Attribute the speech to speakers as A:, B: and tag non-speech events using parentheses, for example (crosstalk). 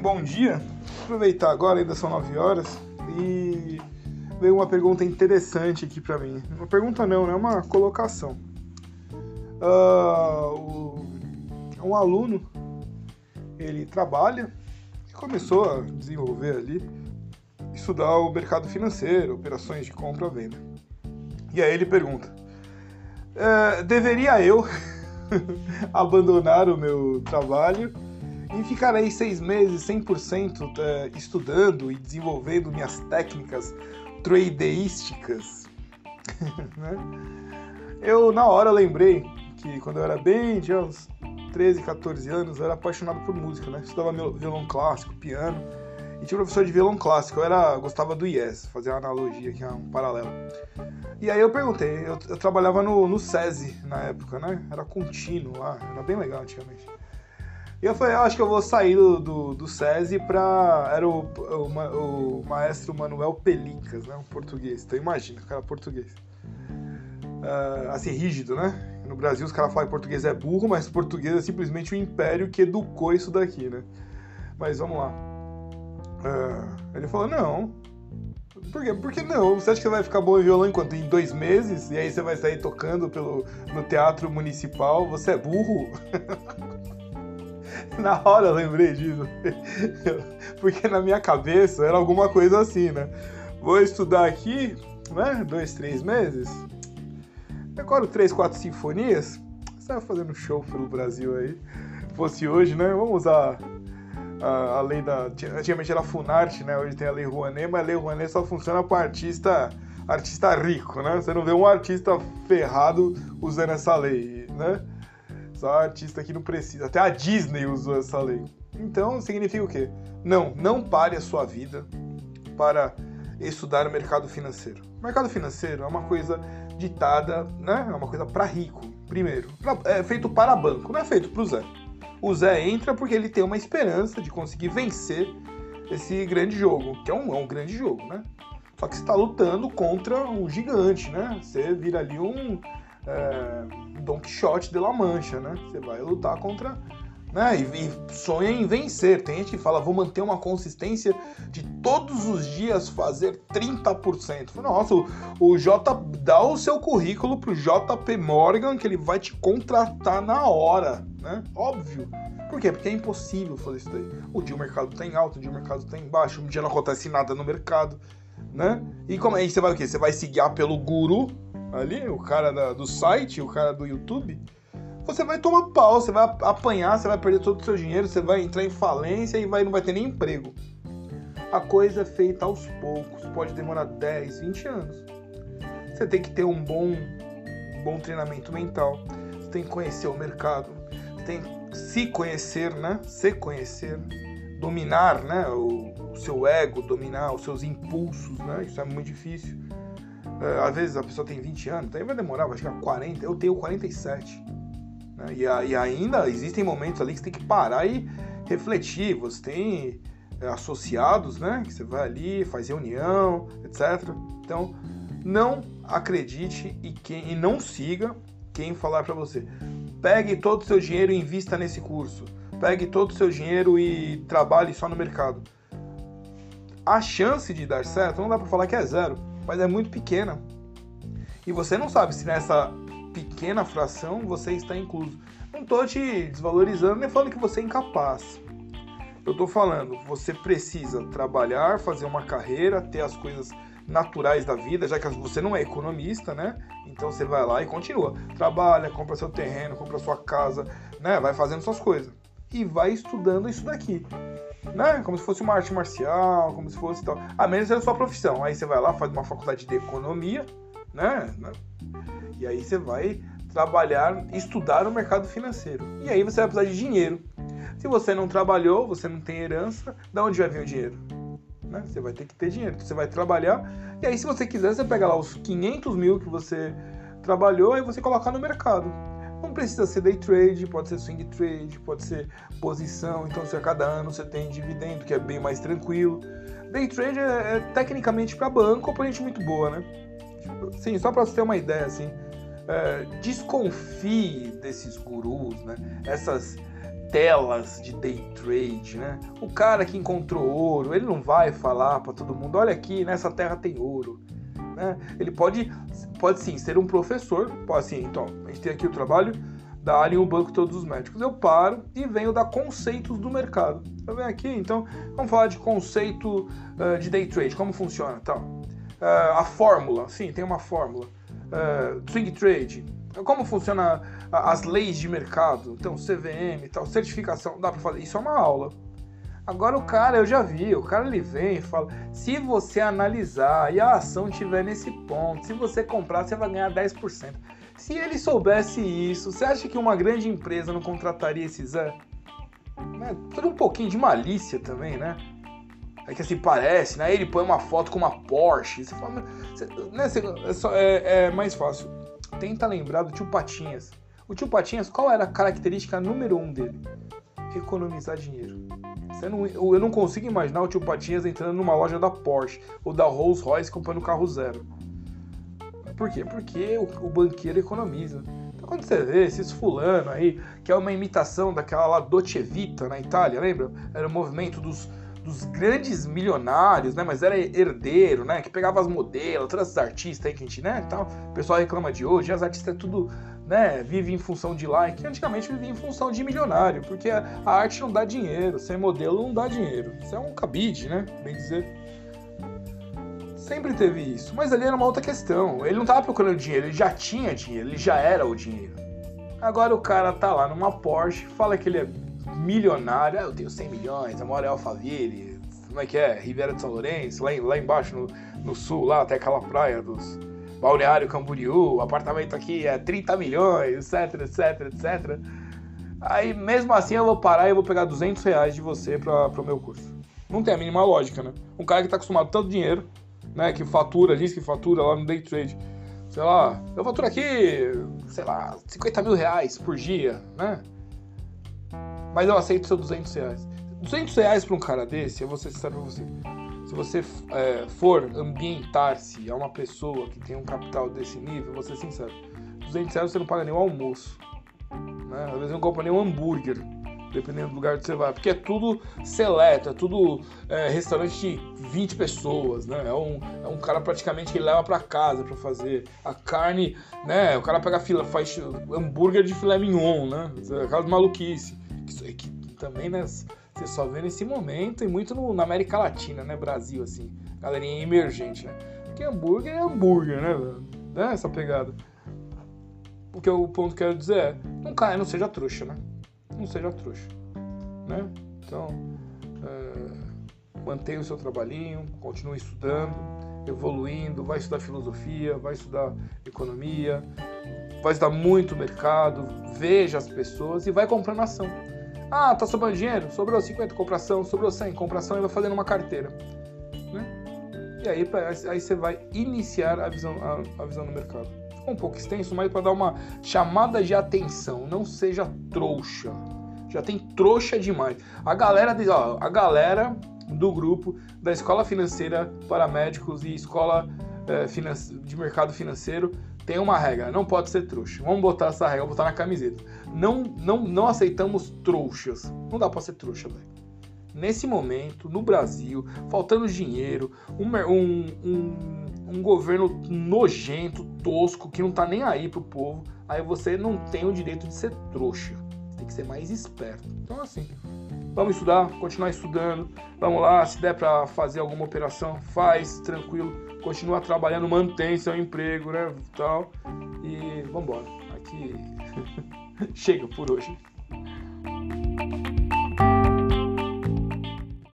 A: bom dia. Aproveitar agora, ainda são 9 horas, e veio uma pergunta interessante aqui para mim. Uma pergunta não, né? Uma colocação. Uh, um aluno, ele trabalha e começou a desenvolver ali, estudar o mercado financeiro, operações de compra e venda. E aí ele pergunta, é, deveria eu (laughs) abandonar o meu trabalho e aí seis meses 100% é, estudando e desenvolvendo minhas técnicas tradeísticas. (laughs) né? Eu na hora lembrei que quando eu era bem, tinha uns 13, 14 anos, eu era apaixonado por música, né? Estudava violão clássico, piano. E tinha professor de violão clássico, eu era, gostava do Yes, fazer uma analogia aqui, um paralelo. E aí eu perguntei, eu, eu trabalhava no, no SESI na época, né? Era contínuo lá, era bem legal antigamente. E eu falei, ah, acho que eu vou sair do, do, do SESI pra. Era o, o, o, maestro Manuel Pelicas, né? Um português. Então imagina, cara português. Uh, assim, rígido, né? No Brasil os caras falam que português é burro, mas português é simplesmente o império que educou isso daqui, né? Mas vamos lá. Uh, ele falou, não. Por quê? Por que não? Você acha que você vai ficar bom em violão enquanto em dois meses? E aí você vai sair tocando pelo, no teatro municipal? Você é burro? (laughs) (laughs) na hora eu lembrei disso. (laughs) Porque na minha cabeça era alguma coisa assim, né? Vou estudar aqui, né? Dois, três meses Agora, três, quatro sinfonias, você vai fazendo show pelo Brasil aí. Fosse hoje, né? Vamos usar a, a lei da. Antigamente era Funarte, né? Hoje tem a lei Rouanet, mas a lei Rouanet só funciona para artista, artista rico, né? Você não vê um artista ferrado usando essa lei, né? Só artista que não precisa. Até a Disney usou essa lei. Então significa o quê? Não, não pare a sua vida para estudar o mercado financeiro. O mercado financeiro é uma coisa ditada, né? É uma coisa para rico, primeiro. É feito para banco, não é feito para o Zé. O Zé entra porque ele tem uma esperança de conseguir vencer esse grande jogo, que é um, é um grande jogo, né? Só que você está lutando contra um gigante, né? Você vira ali um é, Don Quixote de La Mancha, né? Você vai lutar contra né? E, e, sonha em vencer. Tem gente que fala, vou manter uma consistência de todos os dias fazer 30%. Nossa, o, o J dá o seu currículo pro JP Morgan que ele vai te contratar na hora, né? Óbvio. Por quê? Porque é impossível fazer isso daí. O dia o mercado tá em alto, o dia o mercado tá em baixo, um dia não acontece nada no mercado, né? E como aí você vai o quê? Você vai se guiar pelo guru ali, o cara da, do site, o cara do YouTube? você vai tomar pau, você vai apanhar, você vai perder todo o seu dinheiro, você vai entrar em falência e vai, não vai ter nem emprego. A coisa é feita aos poucos, pode demorar 10, 20 anos. Você tem que ter um bom, bom treinamento mental, você tem que conhecer o mercado, você tem que se conhecer, né? Se conhecer, dominar né? o, o seu ego, dominar os seus impulsos, né? Isso é muito difícil. É, às vezes a pessoa tem 20 anos, daí vai demorar, vai chegar 40, eu tenho 47. Né? E, e, ainda existem momentos ali que você tem que parar e refletir. Você tem é, associados, né? Que você vai ali, faz reunião, etc. Então, não acredite e, quem, e não siga quem falar para você. Pegue todo o seu dinheiro e invista nesse curso. Pegue todo o seu dinheiro e trabalhe só no mercado. A chance de dar certo não dá para falar que é zero, mas é muito pequena. E você não sabe se nessa pequena fração você está incluso. Não estou te desvalorizando nem falando que você é incapaz. Eu estou falando, você precisa trabalhar, fazer uma carreira, ter as coisas naturais da vida, já que você não é economista, né? Então você vai lá e continua. Trabalha, compra seu terreno, compra sua casa, né? Vai fazendo suas coisas. E vai estudando isso daqui. Né? Como se fosse uma arte marcial, como se fosse tal. A menos seja a sua profissão. Aí você vai lá, faz uma faculdade de economia, né? E aí você vai trabalhar, estudar o mercado financeiro. E aí você vai precisar de dinheiro. Se você não trabalhou, você não tem herança, da onde vai vir o dinheiro? Né? Você vai ter que ter dinheiro. Você vai trabalhar. E aí, se você quiser, você pega lá os 500 mil que você trabalhou e você colocar no mercado. Não precisa ser day trade, pode ser swing trade, pode ser posição. Então, se a cada ano você tem dividendo, que é bem mais tranquilo. Day trade é, é tecnicamente para banco gente muito boa, né? Sim, só para você ter uma ideia, assim, é, desconfie desses gurus, né? Essas telas de day trade, né? O cara que encontrou ouro, ele não vai falar para todo mundo, olha aqui, nessa terra tem ouro. Né? Ele pode, pode sim ser um professor, pode assim, então, a gente tem aqui o trabalho da Alien, o banco todos os médicos. Eu paro e venho dar conceitos do mercado. Eu venho aqui, então, vamos falar de conceito uh, de day trade, como funciona, tal. Uh, a fórmula, sim, tem uma fórmula. Uh, swing trade, como funciona as leis de mercado, então CVM, tal, certificação, dá para fazer. Isso é uma aula. Agora o cara, eu já vi, o cara ele vem e fala: se você analisar e a ação estiver nesse ponto, se você comprar, você vai ganhar 10%. Se ele soubesse isso, você acha que uma grande empresa não contrataria esse Zé? É tudo um pouquinho de malícia também, né? É que assim parece, né? Ele põe uma foto com uma Porsche. Você fala, você, né, você, é, só, é, é mais fácil tenta lembrar do tio Patinhas. O tio Patinhas, qual era a característica número um dele? Economizar dinheiro. Não, eu não consigo imaginar o tio Patinhas entrando numa loja da Porsche ou da Rolls Royce comprando carro zero. Por quê? Porque o, o banqueiro economiza. Então quando você vê esses fulano aí, que é uma imitação daquela lá Dolce Vita na Itália, lembra? Era o movimento dos dos grandes milionários, né? Mas era herdeiro, né? Que pegava as modelos, todas as artistas aí que a gente, né? Tal. O pessoal reclama de hoje, as artistas é tudo, né? Vive em função de like. Antigamente vivia em função de milionário, porque a, arte não dá dinheiro, sem modelo não dá dinheiro. Isso é um cabide, né? Bem dizer. Sempre teve isso. Mas ali era uma outra questão. Ele não tava procurando dinheiro, ele já tinha dinheiro, ele já era o dinheiro. Agora o cara tá lá numa Porsche, fala que ele é milionário. Ah, eu tenho 100 milhões, eu moro em Alphaville, como é que é? Ribeira de São Lourenço, lá, lá embaixo no, no sul, lá até aquela praia dos Balneário Camboriú, apartamento aqui é 30 milhões, etc, etc, etc. Aí mesmo assim eu vou parar e vou pegar 200 reais de você para o meu curso. Não tem a mínima lógica, né? Um cara que tá acostumado a tanto dinheiro, né? Que fatura, diz que fatura lá no day trade. Sei lá, eu faturo aqui, sei lá, 50 mil reais por dia, né? Mas eu aceito seu 200 reais. 200 reais para um cara desse, eu vou ser sincero pra você. Se você é, for ambientar-se a uma pessoa que tem um capital desse nível, vou ser sincero. 200 reais você não paga nem o almoço. Né? Às vezes não compra nem um hambúrguer, dependendo do lugar que você vai. Porque é tudo seleto, é tudo é, restaurante de 20 pessoas, né? É um, é um cara praticamente que leva para casa para fazer. A carne, né? O cara pega fila, faz hambúrguer de filé mignon, né? Aquela maluquice que, que também né, você só vê nesse momento e muito no, na América Latina, né? Brasil, assim, galerinha emergente, né? Porque hambúrguer é hambúrguer, né? né? Essa pegada. Porque o ponto que eu quero dizer é, não caia, não seja trouxa, né? Não seja trouxa, né? Então, é, mantenha o seu trabalhinho, continue estudando, evoluindo, vai estudar filosofia, vai estudar economia, vai estudar muito mercado, veja as pessoas e vai comprando ação. Ah, tá sobrando dinheiro? Sobrou 50, compração, sobrou 100, compração e vai fazendo uma carteira. Né? E aí, aí você vai iniciar a visão, a, a visão do mercado. Ficou um pouco extenso, mas para dar uma chamada de atenção. Não seja trouxa. Já tem trouxa demais. A galera, ó, a galera do grupo da Escola Financeira para Médicos e Escola é, de Mercado Financeiro tem uma regra, não pode ser trouxa. Vamos botar essa regra, botar na camiseta. Não, não, não aceitamos trouxas. Não dá para ser trouxa, velho. Nesse momento, no Brasil, faltando dinheiro, um, um, um, um, governo nojento, tosco, que não tá nem aí pro povo, aí você não tem o direito de ser trouxa. Tem que ser mais esperto. Então, assim, vamos estudar, continuar estudando. Vamos lá, se der para fazer alguma operação, faz, tranquilo continua trabalhando, mantém seu emprego, né, tal. E vambora. Aqui (laughs) chega por hoje.